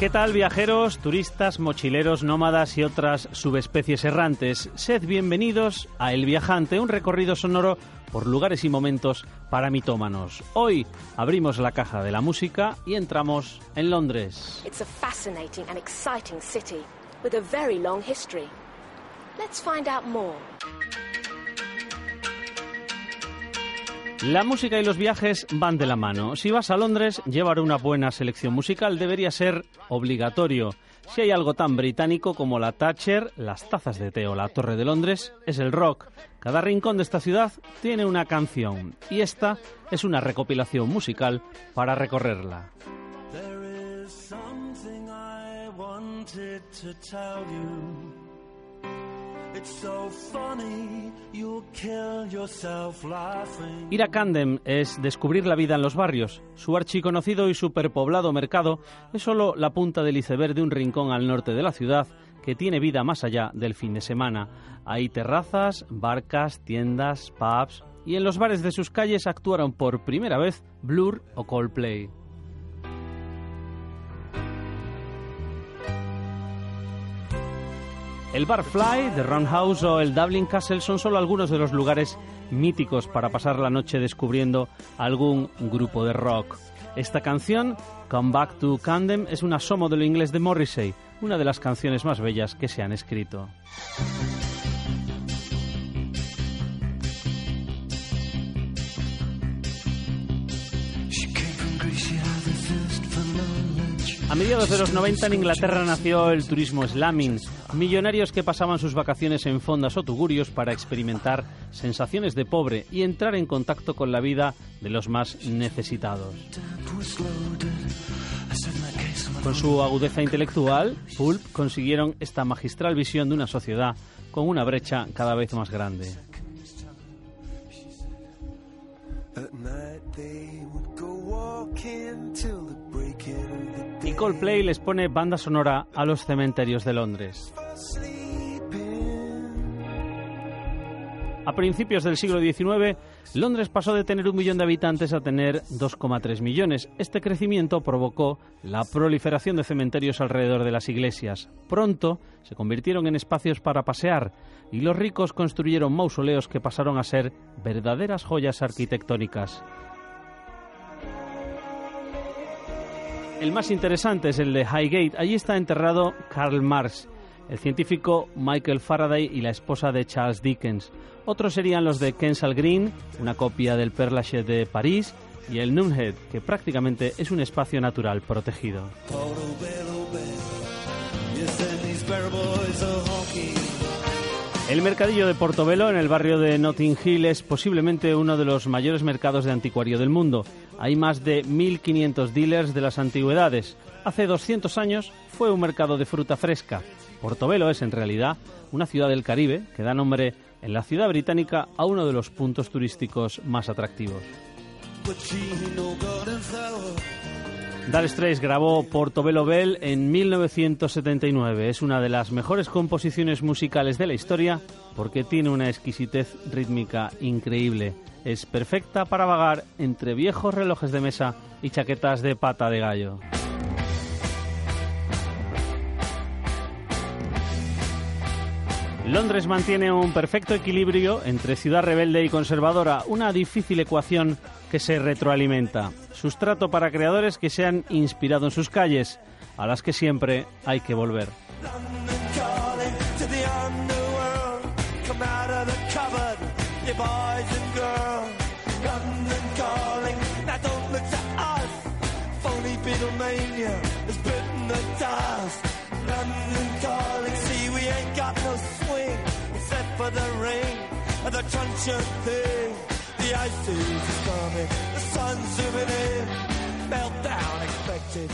¿Qué tal viajeros, turistas, mochileros, nómadas y otras subespecies errantes? Sed bienvenidos a El Viajante, un recorrido sonoro por lugares y momentos para mitómanos. Hoy abrimos la caja de la música y entramos en Londres. It's a fascinating and exciting city with a very long history. Let's find out more. La música y los viajes van de la mano. Si vas a Londres, llevar una buena selección musical debería ser obligatorio. Si hay algo tan británico como la Thatcher, las tazas de té o la Torre de Londres, es el rock. Cada rincón de esta ciudad tiene una canción y esta es una recopilación musical para recorrerla. Ir a Camden es descubrir la vida en los barrios. Su archiconocido y superpoblado mercado es solo la punta del iceberg de un rincón al norte de la ciudad que tiene vida más allá del fin de semana. Hay terrazas, barcas, tiendas, pubs y en los bares de sus calles actuaron por primera vez Blur o Coldplay. El Bar Fly, The Roundhouse o el Dublin Castle son solo algunos de los lugares míticos para pasar la noche descubriendo algún grupo de rock. Esta canción, Come Back to Camden, es un asomo de lo inglés de Morrissey, una de las canciones más bellas que se han escrito. A mediados de los 90 en Inglaterra nació el turismo slamming, millonarios que pasaban sus vacaciones en fondas o tugurios para experimentar sensaciones de pobre y entrar en contacto con la vida de los más necesitados. Con su agudeza intelectual, Pulp consiguieron esta magistral visión de una sociedad con una brecha cada vez más grande. Y Coldplay les pone banda sonora a los cementerios de Londres. A principios del siglo XIX, Londres pasó de tener un millón de habitantes a tener 2,3 millones. Este crecimiento provocó la proliferación de cementerios alrededor de las iglesias. Pronto se convirtieron en espacios para pasear y los ricos construyeron mausoleos que pasaron a ser verdaderas joyas arquitectónicas. El más interesante es el de Highgate. Allí está enterrado Karl Marx, el científico Michael Faraday y la esposa de Charles Dickens. Otros serían los de Kensal Green, una copia del Père Lachaise de París, y el Nunhead, que prácticamente es un espacio natural protegido. El mercadillo de Portobelo, en el barrio de Notting Hill, es posiblemente uno de los mayores mercados de anticuario del mundo. Hay más de 1.500 dealers de las antigüedades. Hace 200 años fue un mercado de fruta fresca. Portobelo es, en realidad, una ciudad del Caribe que da nombre en la ciudad británica a uno de los puntos turísticos más atractivos. Dire Straits grabó Portobello Bell en 1979. Es una de las mejores composiciones musicales de la historia porque tiene una exquisitez rítmica increíble. Es perfecta para vagar entre viejos relojes de mesa y chaquetas de pata de gallo. Londres mantiene un perfecto equilibrio entre ciudad rebelde y conservadora, una difícil ecuación que se retroalimenta. Sustrato para creadores que se han inspirado en sus calles, a las que siempre hay que volver. The dust. London calling, see we ain't got no swing except for the rain and the truncheon thing. The ice is coming, the sun's zooming in, meltdown expected.